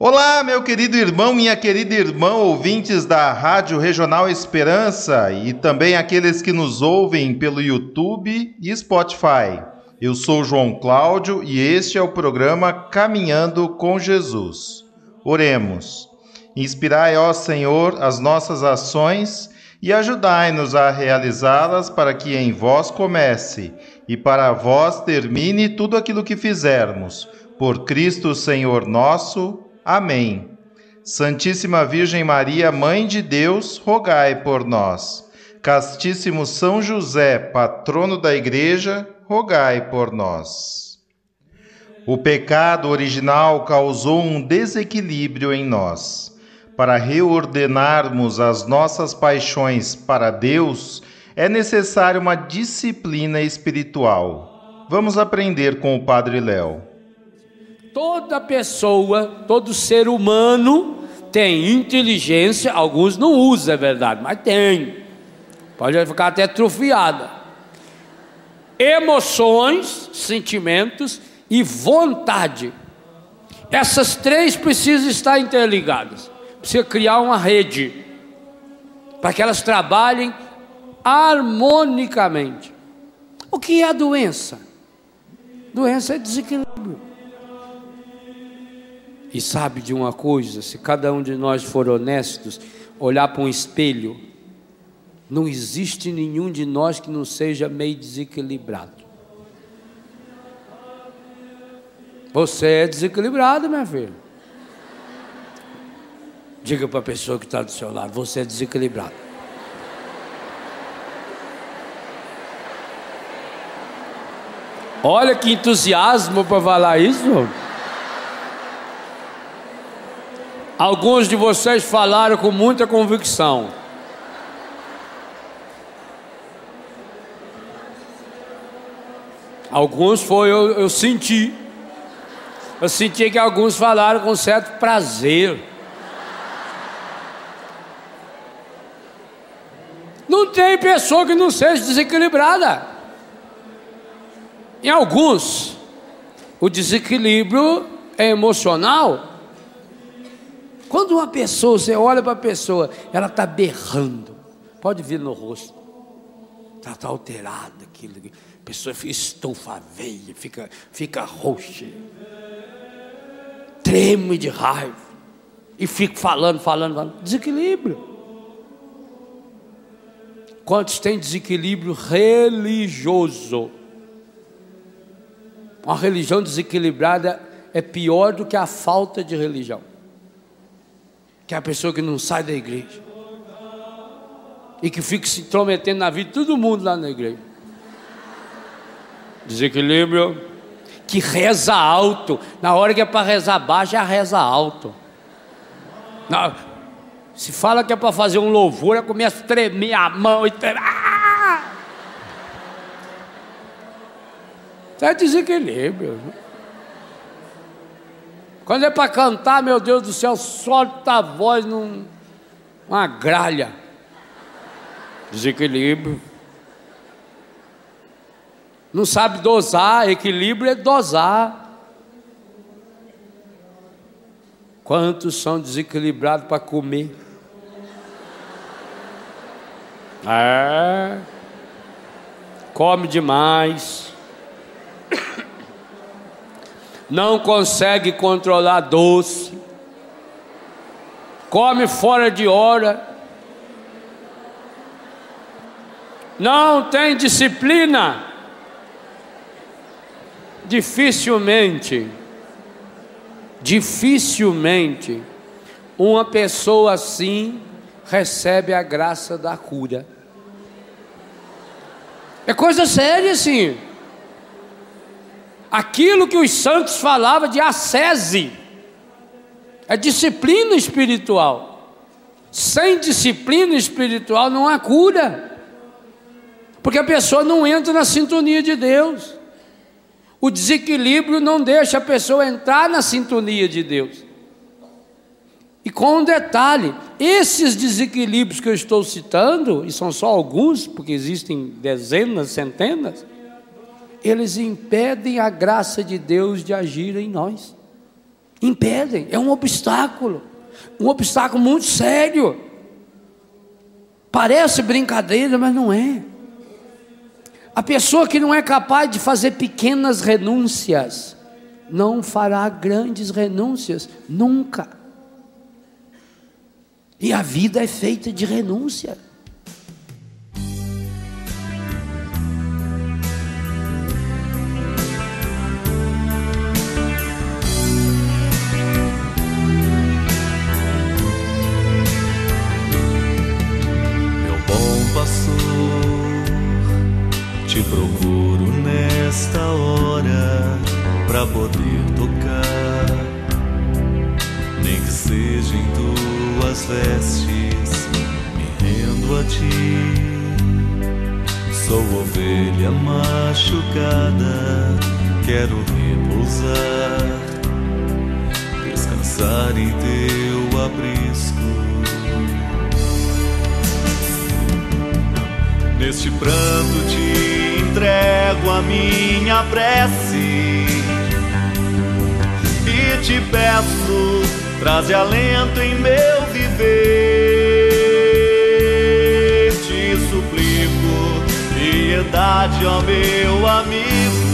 Olá, meu querido irmão, minha querida irmã, ouvintes da Rádio Regional Esperança e também aqueles que nos ouvem pelo YouTube e Spotify. Eu sou João Cláudio e este é o programa Caminhando com Jesus. Oremos. Inspirai, ó Senhor, as nossas ações e ajudai-nos a realizá-las para que em vós comece e para vós termine tudo aquilo que fizermos. Por Cristo Senhor nosso. Amém. Santíssima Virgem Maria, Mãe de Deus, rogai por nós. Castíssimo São José, patrono da Igreja, rogai por nós. O pecado original causou um desequilíbrio em nós. Para reordenarmos as nossas paixões para Deus, é necessária uma disciplina espiritual. Vamos aprender com o Padre Léo. Toda pessoa, todo ser humano tem inteligência, alguns não usam, é verdade, mas tem. Pode ficar até atrofiada. Emoções, sentimentos e vontade. Essas três precisam estar interligadas. Precisa criar uma rede para que elas trabalhem harmonicamente. O que é a doença? Doença é desequilíbrio. E sabe de uma coisa? Se cada um de nós for honestos, olhar para um espelho, não existe nenhum de nós que não seja meio desequilibrado. Você é desequilibrado, minha filha. Diga para a pessoa que está do seu lado: você é desequilibrado. Olha que entusiasmo para falar isso. Alguns de vocês falaram com muita convicção. Alguns foi, eu, eu senti. Eu senti que alguns falaram com certo prazer. Não tem pessoa que não seja desequilibrada. Em alguns, o desequilíbrio é emocional quando uma pessoa, você olha para a pessoa, ela está berrando, pode vir no rosto, está tá alterada, aquilo, a pessoa estufa veia, fica, fica roxa, treme de raiva, e fica falando, falando, falando, desequilíbrio. Quantos têm desequilíbrio religioso? Uma religião desequilibrada é pior do que a falta de religião que é a pessoa que não sai da igreja e que fica se intrometendo na vida de todo mundo lá na igreja. Desequilíbrio. Que reza alto. Na hora que é para rezar baixo, já reza alto. Não, se fala que é para fazer um louvor, ela começa a tremer a mão e tremer. Ah! É desequilíbrio. Quando é para cantar, meu Deus do céu, solta a voz num, numa gralha. Desequilíbrio. Não sabe dosar, equilíbrio é dosar. Quantos são desequilibrados para comer? É. Come demais não consegue controlar doce, come fora de hora, não tem disciplina, dificilmente, dificilmente, uma pessoa assim recebe a graça da cura. É coisa séria, sim aquilo que os santos falavam de ascese, é disciplina espiritual. Sem disciplina espiritual não há cura. Porque a pessoa não entra na sintonia de Deus. O desequilíbrio não deixa a pessoa entrar na sintonia de Deus. E com um detalhe: esses desequilíbrios que eu estou citando, e são só alguns, porque existem dezenas, centenas, eles impedem a graça de Deus de agir em nós. Impedem, é um obstáculo, um obstáculo muito sério. Parece brincadeira, mas não é. A pessoa que não é capaz de fazer pequenas renúncias, não fará grandes renúncias, nunca. E a vida é feita de renúncia. Vestes, me rendo a ti. Sou ovelha machucada, quero repousar, descansar em teu aprisco. Neste pranto te entrego a minha prece te peço traze alento em meu viver. Te suplico, piedade, ó meu amigo.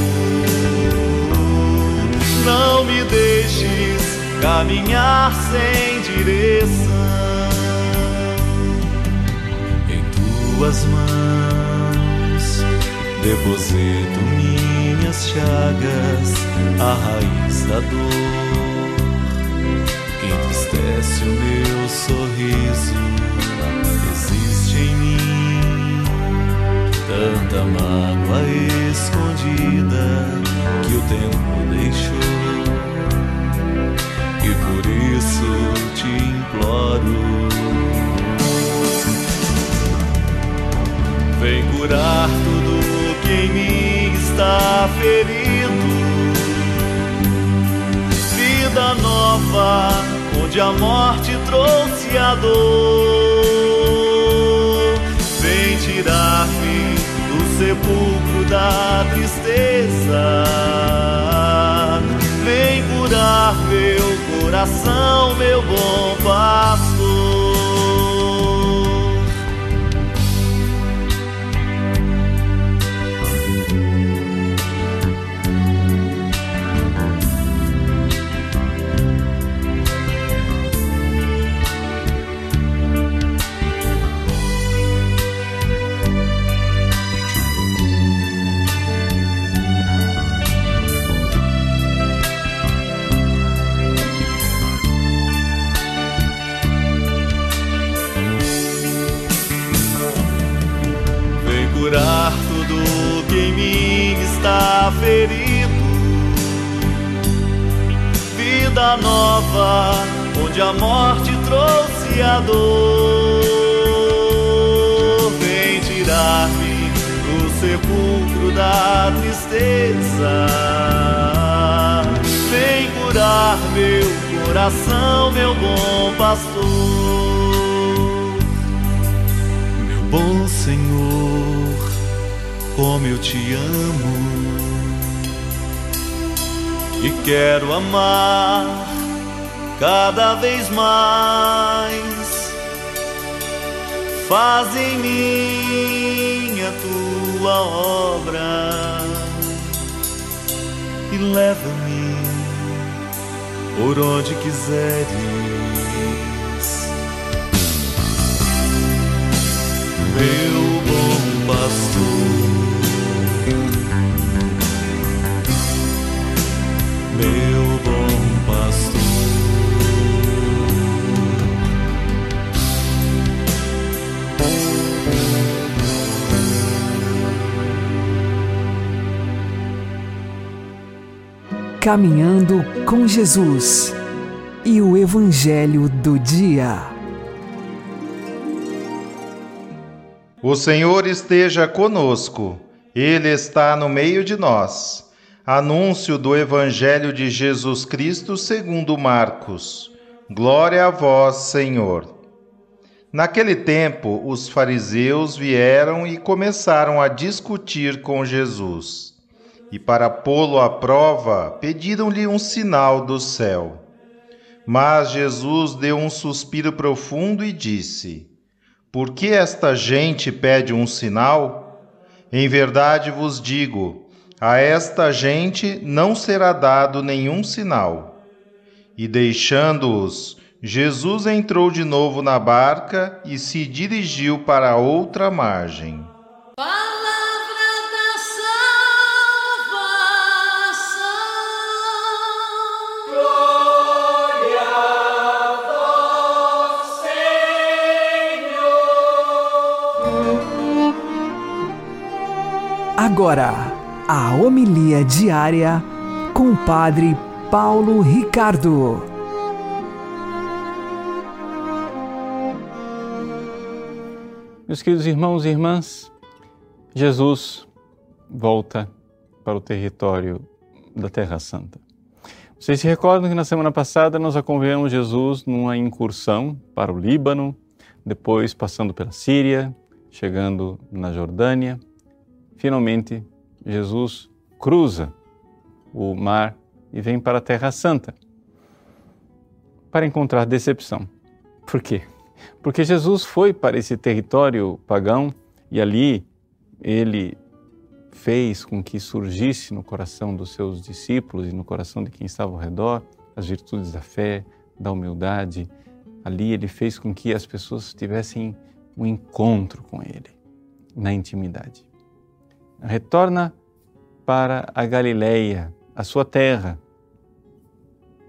Não me deixes caminhar sem direção. Em tuas mãos deposito minhas chagas, a raiz da dor entristece o meu sorriso. Existe em mim tanta mágoa escondida que o tempo deixou. E por isso te imploro. Vem curar que mim ferido. Vida nova onde a morte trouxe a dor. Vem tirar-me do sepulcro da tristeza. Vem curar meu coração, meu bom pastor. Vida nova, onde a morte trouxe a dor. Vem tirar-me do sepulcro da tristeza. Vem curar meu coração, meu bom pastor. Meu bom Senhor, como eu te amo e quero amar cada vez mais. Faz em mim a tua obra e leva-me por onde quiseres. Meu bom pastor. Meu bom pastor. Caminhando com Jesus e o Evangelho do Dia. O Senhor esteja conosco, Ele está no meio de nós. Anúncio do Evangelho de Jesus Cristo segundo Marcos. Glória a vós, Senhor. Naquele tempo, os fariseus vieram e começaram a discutir com Jesus. E para pô-lo à prova, pediram-lhe um sinal do céu. Mas Jesus deu um suspiro profundo e disse: por que esta gente pede um sinal? Em verdade vos digo: a esta gente não será dado nenhum sinal. E deixando-os, Jesus entrou de novo na barca e se dirigiu para outra margem. Agora, a homilia diária com o Padre Paulo Ricardo. Meus queridos irmãos e irmãs, Jesus volta para o território da Terra Santa. Vocês se recordam que na semana passada nós acompanhamos Jesus numa incursão para o Líbano, depois passando pela Síria, chegando na Jordânia finalmente Jesus cruza o mar e vem para a Terra Santa para encontrar decepção. Por quê? Porque Jesus foi para esse território pagão e ali ele fez com que surgisse no coração dos seus discípulos e no coração de quem estava ao redor as virtudes da fé, da humildade. Ali ele fez com que as pessoas tivessem um encontro com ele na intimidade retorna para a Galileia, a sua terra.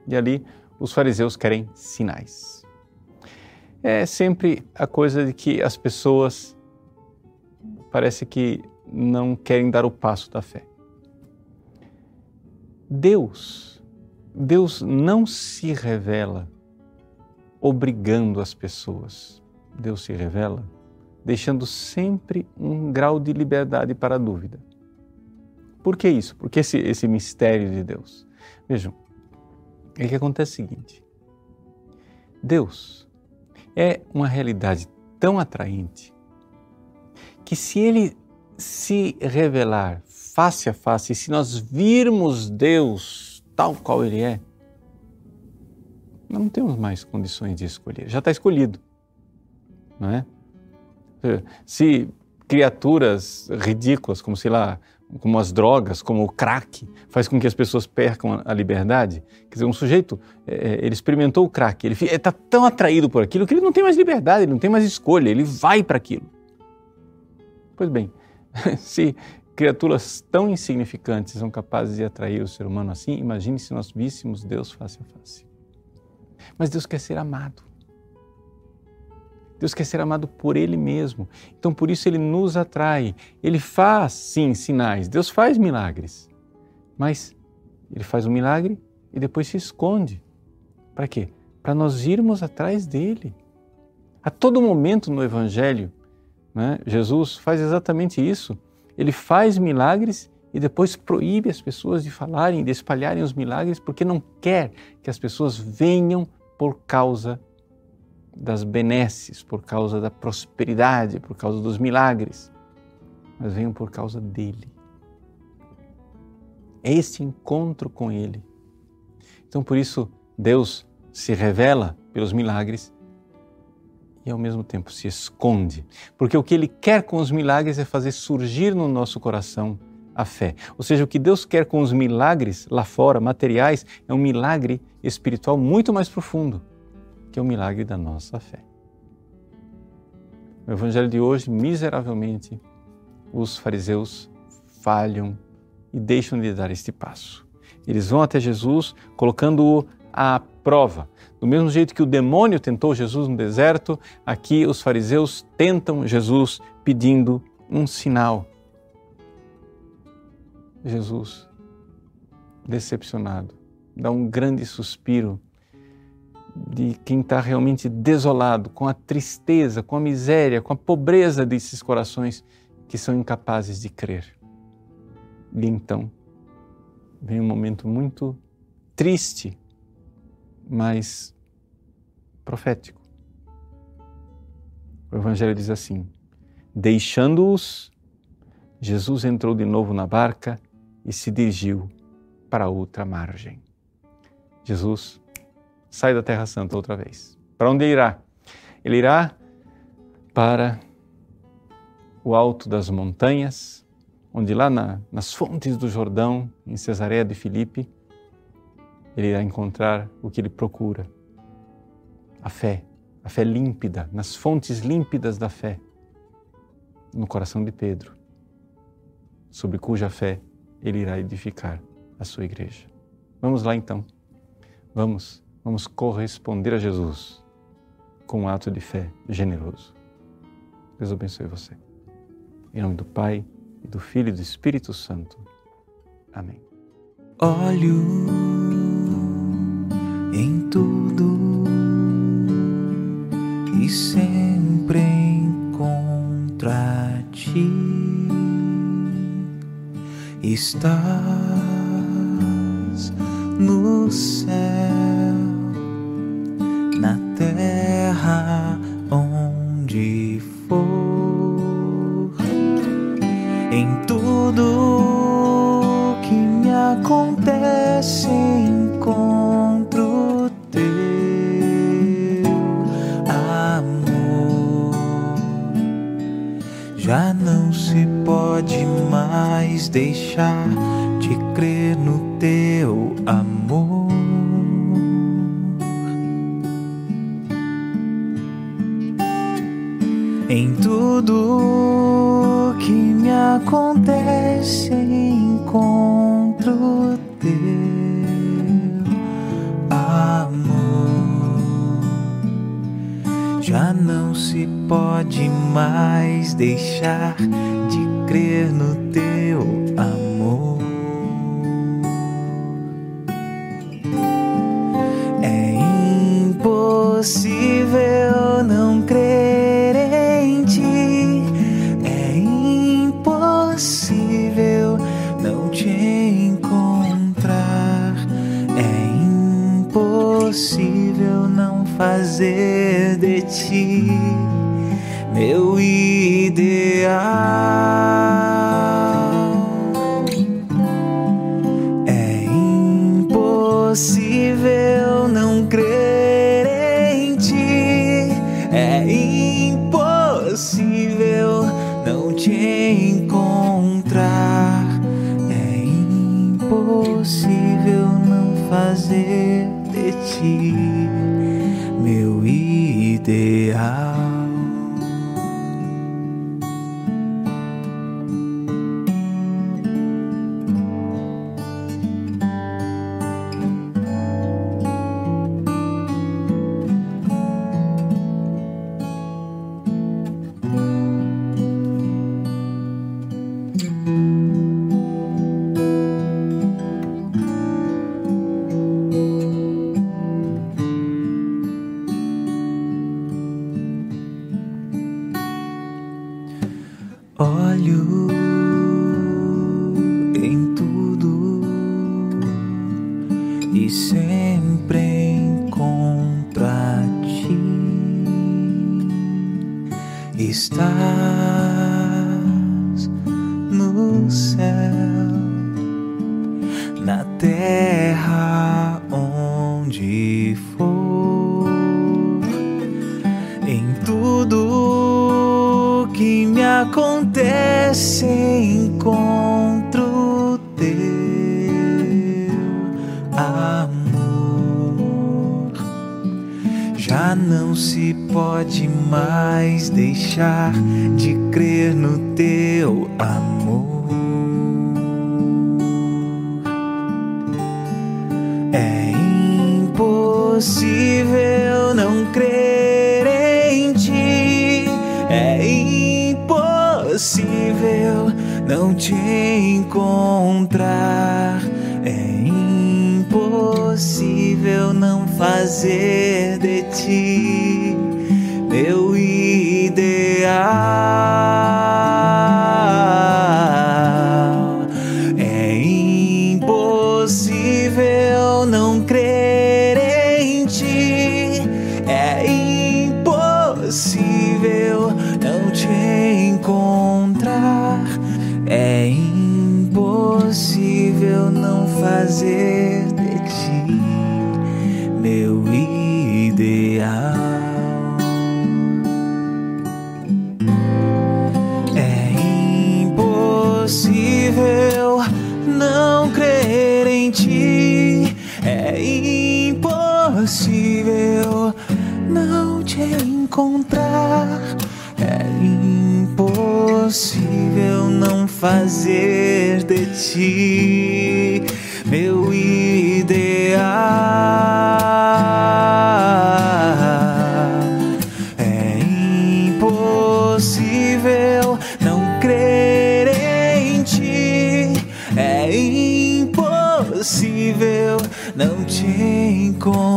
E ali os fariseus querem sinais. É sempre a coisa de que as pessoas parece que não querem dar o passo da fé. Deus, Deus não se revela obrigando as pessoas. Deus se revela deixando sempre um grau de liberdade para a dúvida. Por que isso? Porque esse, esse mistério de Deus. Vejam, é que acontece o seguinte: Deus é uma realidade tão atraente que se ele se revelar face a face, se nós virmos Deus tal qual ele é, não temos mais condições de escolher. Já está escolhido, não é? Se criaturas ridículas, como sei lá, como as drogas, como o crack, faz com que as pessoas percam a liberdade. Quer dizer, um sujeito, é, ele experimentou o crack, ele está tão atraído por aquilo que ele não tem mais liberdade, ele não tem mais escolha, ele vai para aquilo. Pois bem, se criaturas tão insignificantes são capazes de atrair o ser humano assim, imagine se nós víssemos Deus face a face. Mas Deus quer ser amado. Deus quer ser amado por Ele mesmo. Então, por isso, Ele nos atrai. Ele faz, sim, sinais. Deus faz milagres. Mas Ele faz um milagre e depois se esconde. Para quê? Para nós irmos atrás dele. A todo momento no Evangelho, né, Jesus faz exatamente isso. Ele faz milagres e depois proíbe as pessoas de falarem, de espalharem os milagres, porque não quer que as pessoas venham por causa das benesses, por causa da prosperidade, por causa dos milagres, mas venham por causa dele. É este encontro com ele. Então, por isso, Deus se revela pelos milagres e ao mesmo tempo se esconde, porque o que ele quer com os milagres é fazer surgir no nosso coração a fé. Ou seja, o que Deus quer com os milagres lá fora, materiais, é um milagre espiritual muito mais profundo que é o milagre da nossa fé. No Evangelho de hoje, miseravelmente, os fariseus falham e deixam de dar este passo. Eles vão até Jesus colocando-o à prova. Do mesmo jeito que o demônio tentou Jesus no deserto, aqui os fariseus tentam Jesus pedindo um sinal. Jesus, decepcionado, dá um grande suspiro de quem está realmente desolado, com a tristeza, com a miséria, com a pobreza desses corações que são incapazes de crer. E então vem um momento muito triste, mas profético. O Evangelho diz assim: Deixando-os, Jesus entrou de novo na barca e se dirigiu para outra margem. Jesus sai da Terra Santa outra vez. Para onde ele irá? Ele irá para o alto das montanhas, onde lá na, nas fontes do Jordão, em Cesareia de Filipe, ele irá encontrar o que ele procura: a fé, a fé límpida, nas fontes límpidas da fé, no coração de Pedro, sobre cuja fé ele irá edificar a sua igreja. Vamos lá então. Vamos vamos corresponder a Jesus com um ato de fé generoso. Deus abençoe você. Em nome do Pai, e do Filho e do Espírito Santo. Amém. Olho em tudo e sempre encontra ti. Estás no céu Olho fazer de ti meu ideal.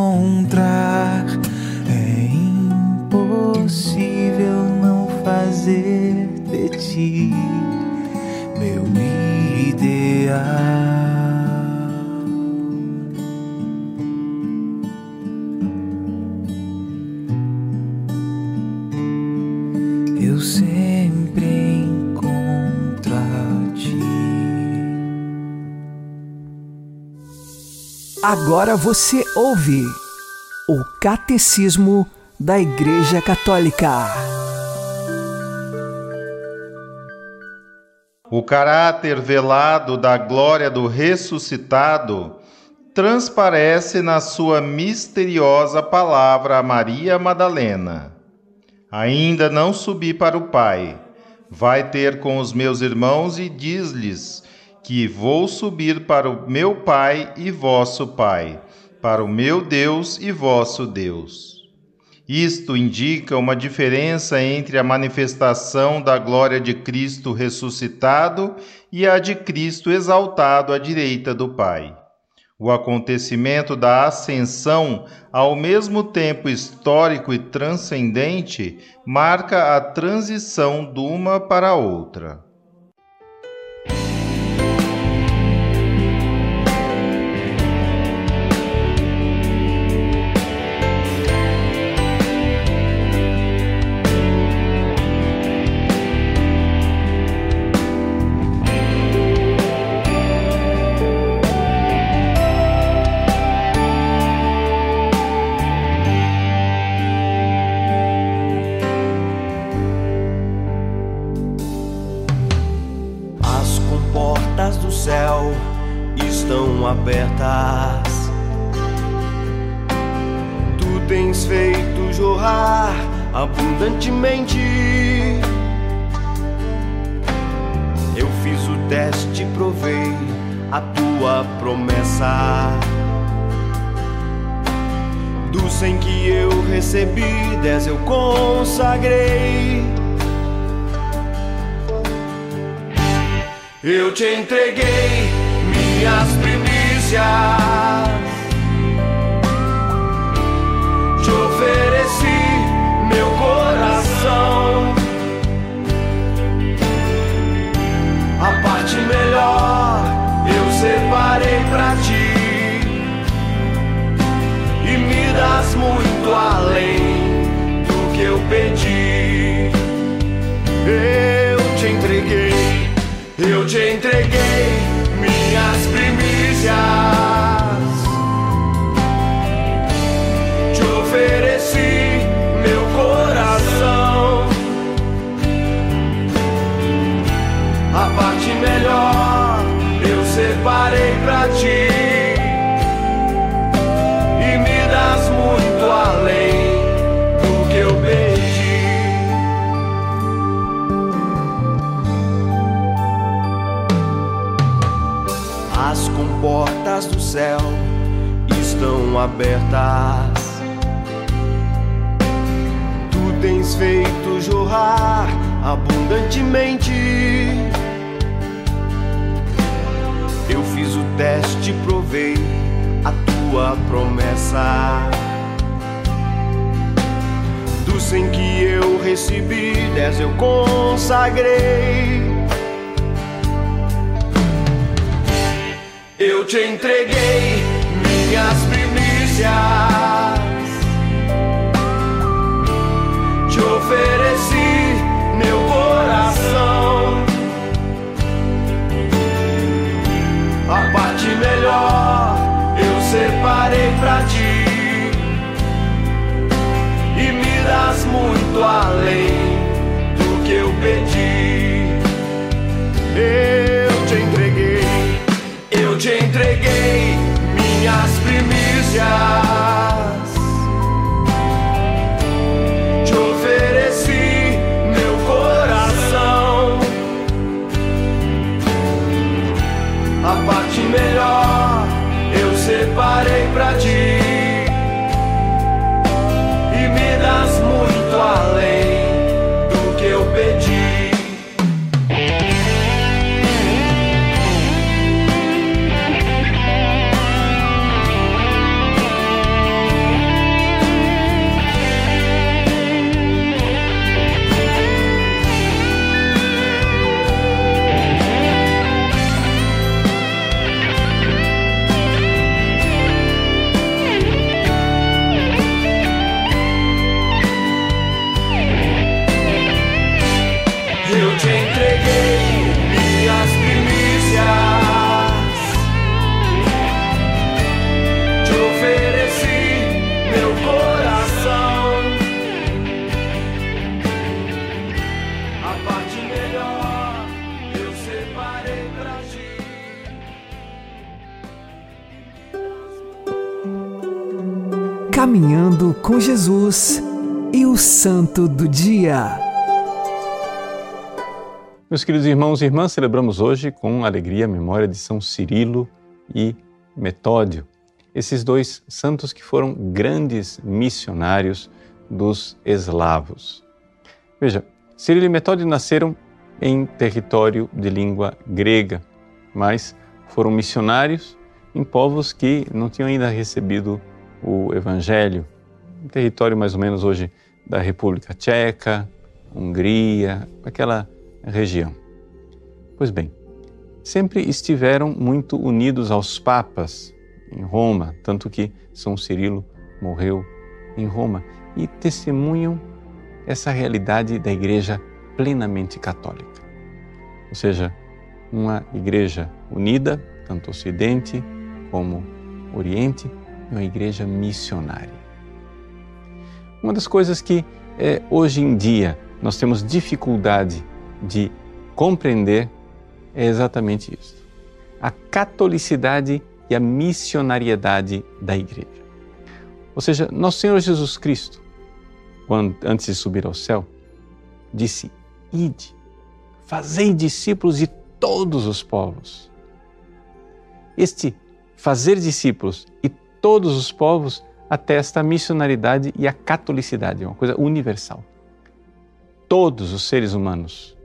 Encontrar. É impossível não fazer de ti meu ideal. Agora você ouve o Catecismo da Igreja Católica. O caráter velado da glória do ressuscitado transparece na sua misteriosa palavra a Maria Madalena. Ainda não subi para o Pai. Vai ter com os meus irmãos e diz-lhes que vou subir para o meu Pai e vosso Pai, para o meu Deus e vosso Deus. Isto indica uma diferença entre a manifestação da glória de Cristo ressuscitado e a de Cristo exaltado à direita do Pai. O acontecimento da ascensão, ao mesmo tempo histórico e transcendente, marca a transição de uma para a outra. Eu te céu estão abertas. Tu tens feito jorrar abundantemente. Eu fiz o teste, provei a tua promessa. Do cem que eu recebi, dez eu consagrei. Eu te entreguei minhas primícias, te ofereci meu coração. A parte melhor eu separei pra ti. E me das muito além melhor eu separei pra ti. Santo do Dia. Meus queridos irmãos e irmãs, celebramos hoje com alegria a memória de São Cirilo e Metódio, esses dois santos que foram grandes missionários dos eslavos. Veja, Cirilo e Metódio nasceram em território de língua grega, mas foram missionários em povos que não tinham ainda recebido o Evangelho, um território mais ou menos hoje da República Tcheca, Hungria, aquela região. Pois bem, sempre estiveram muito unidos aos papas em Roma, tanto que São Cirilo morreu em Roma e testemunham essa realidade da igreja plenamente católica. Ou seja, uma igreja unida, tanto Ocidente como Oriente, e uma igreja missionária. Uma das coisas que eh, hoje em dia nós temos dificuldade de compreender é exatamente isso. A catolicidade e a missionariedade da igreja. Ou seja, nosso Senhor Jesus Cristo, quando, antes de subir ao céu, disse: Ide, fazei discípulos de todos os povos. Este fazer discípulos e todos os povos atesta a missionaridade e a catolicidade, uma coisa universal. Todos os seres humanos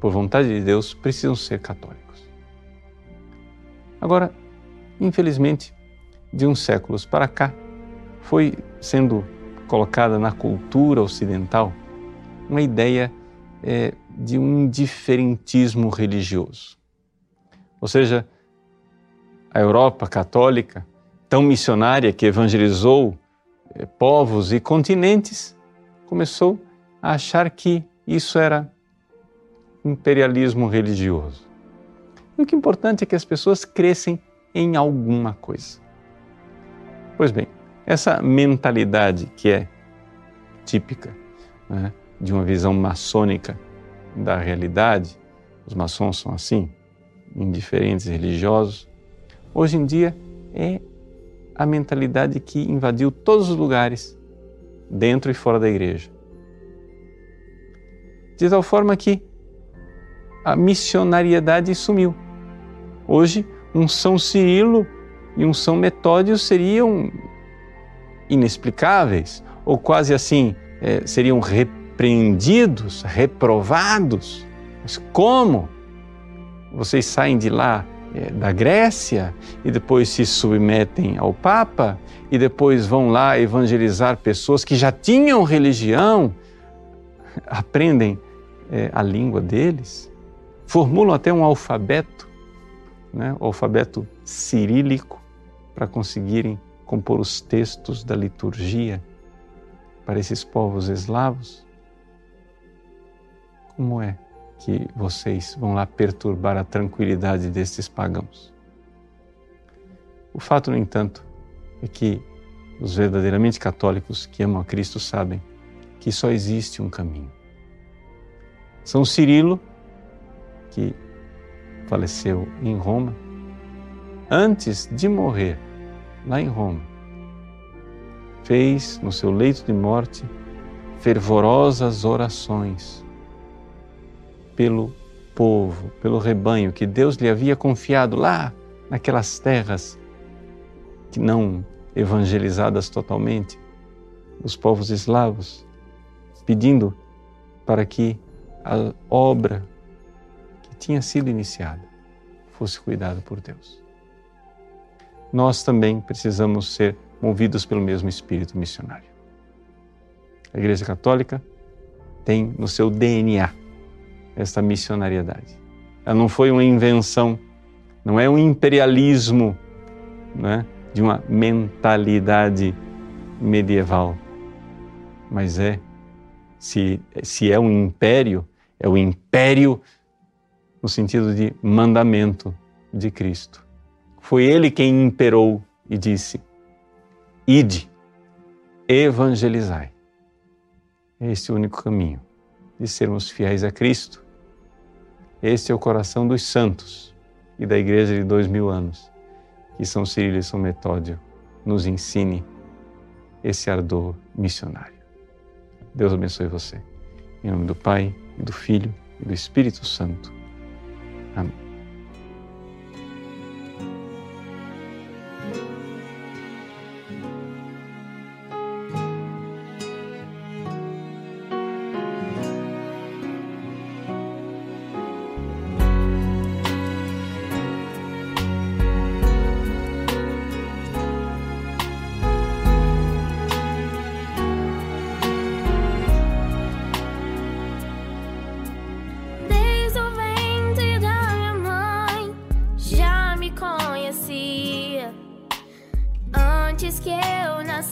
por vontade de Deus, precisam ser católicos. Agora, infelizmente, de uns séculos para cá, foi sendo colocada na cultura ocidental uma ideia é, de um indiferentismo religioso. Ou seja, a Europa católica, tão missionária que evangelizou é, povos e continentes, começou a achar que isso era imperialismo religioso. E o que é importante é que as pessoas crescem em alguma coisa. Pois bem, essa mentalidade que é típica né, de uma visão maçônica da realidade, os maçons são assim, indiferentes religiosos, hoje em dia é a mentalidade que invadiu todos os lugares, dentro e fora da igreja. De tal forma que a missionariedade sumiu. Hoje, um São Cirilo e um São Metódio seriam inexplicáveis, ou quase assim, é, seriam repreendidos, reprovados. Mas como vocês saem de lá da Grécia e depois se submetem ao Papa e depois vão lá evangelizar pessoas que já tinham religião, aprendem é, a língua deles, formulam até um alfabeto, né, o alfabeto cirílico, para conseguirem compor os textos da liturgia para esses povos eslavos. Como é que vocês vão lá perturbar a tranquilidade destes pagãos? O fato, no entanto, é que os verdadeiramente católicos que amam a Cristo sabem que só existe um caminho. São Cirilo, que faleceu em Roma, antes de morrer lá em Roma, fez no seu leito de morte fervorosas orações pelo povo, pelo rebanho que Deus lhe havia confiado lá naquelas terras que não evangelizadas totalmente, os povos eslavos, pedindo para que a obra que tinha sido iniciada fosse cuidada por Deus. Nós também precisamos ser movidos pelo mesmo espírito missionário. A Igreja Católica tem no seu DNA esta missionariedade. Ela não foi uma invenção, não é um imperialismo né, de uma mentalidade medieval, mas é, se, se é um império, é o império no sentido de mandamento de Cristo. Foi ele quem imperou e disse: Ide, evangelizai. Este é o único caminho de sermos fiéis a Cristo. Este é o coração dos santos e da igreja de dois mil anos, que São Cirilo e São Metódio nos ensine esse ardor missionário. Deus abençoe você. Em nome do Pai, e do Filho e do Espírito Santo.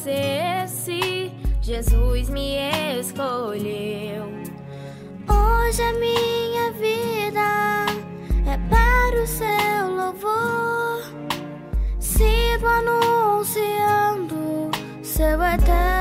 acontecesse, Jesus me escolheu. Hoje a minha vida é para o seu louvor, sigo anunciando seu eterno.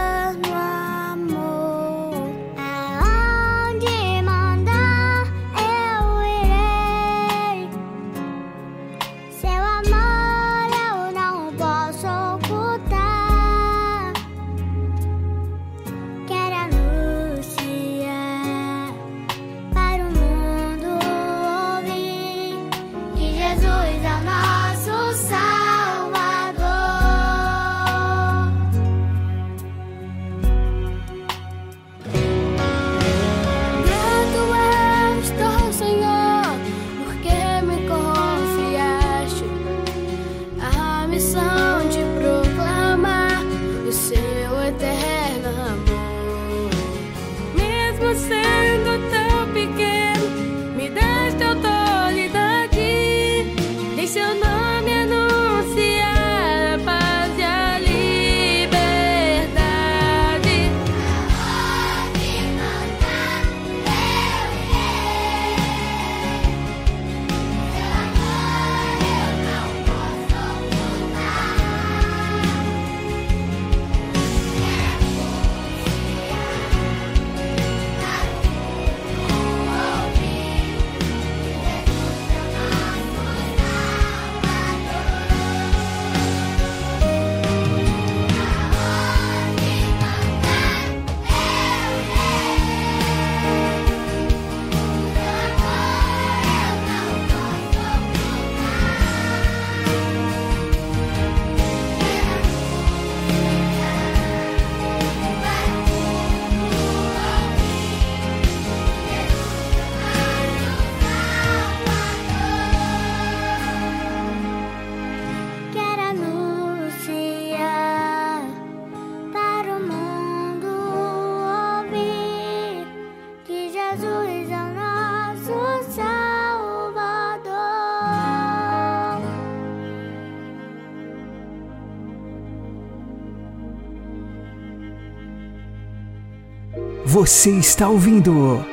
Você está ouvindo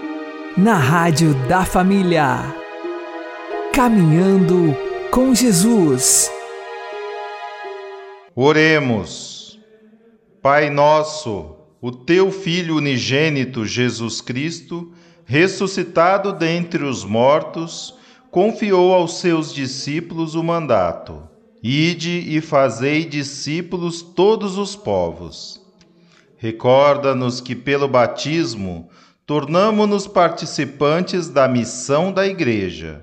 na Rádio da Família. Caminhando com Jesus. Oremos. Pai nosso, o teu Filho unigênito Jesus Cristo, ressuscitado dentre os mortos, confiou aos seus discípulos o mandato: Ide e fazei discípulos todos os povos. Recorda-nos que pelo batismo tornamo-nos participantes da missão da Igreja.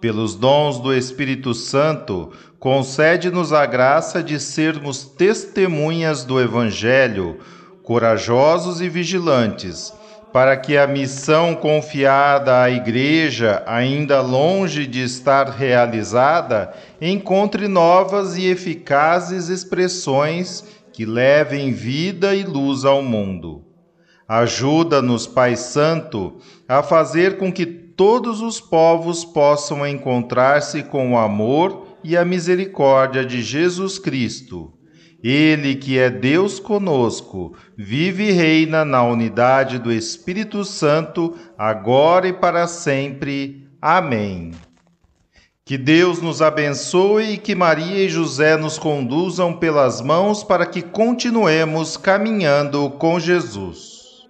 Pelos dons do Espírito Santo, concede-nos a graça de sermos testemunhas do Evangelho, corajosos e vigilantes, para que a missão confiada à Igreja, ainda longe de estar realizada, encontre novas e eficazes expressões que levem vida e luz ao mundo. Ajuda-nos, Pai Santo, a fazer com que todos os povos possam encontrar-se com o amor e a misericórdia de Jesus Cristo. Ele que é Deus conosco, vive e reina na unidade do Espírito Santo, agora e para sempre. Amém. Que Deus nos abençoe e que Maria e José nos conduzam pelas mãos para que continuemos caminhando com Jesus.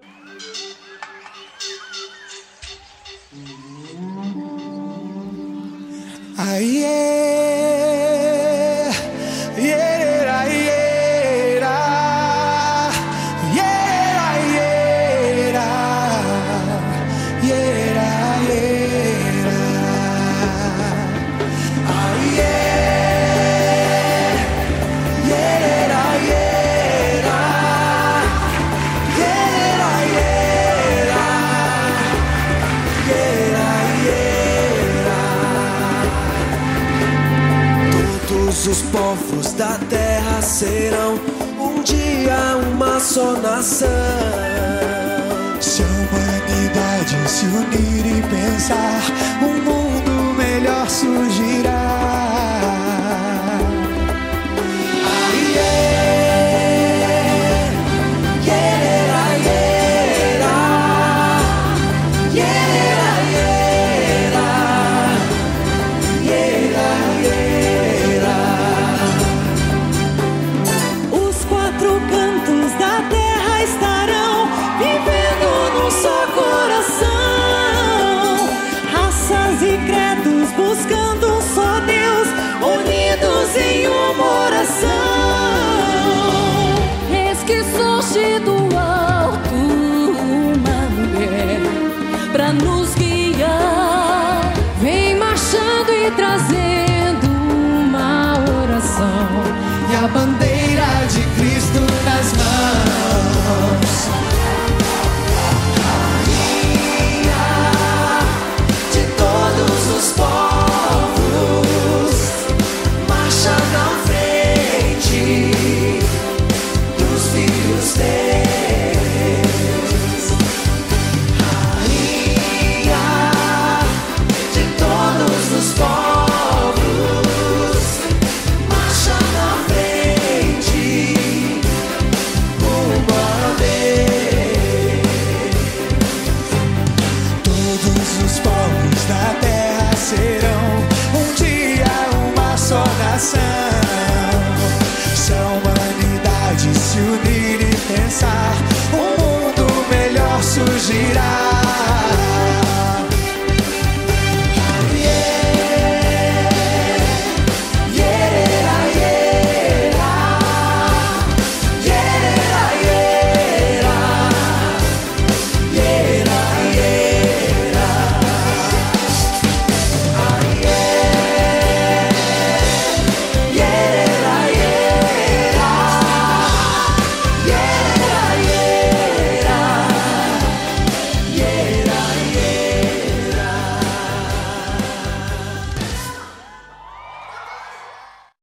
Aie, os povos da terra serão um dia uma só nação. Se a humanidade se unir e pensar, um mundo melhor surgirá.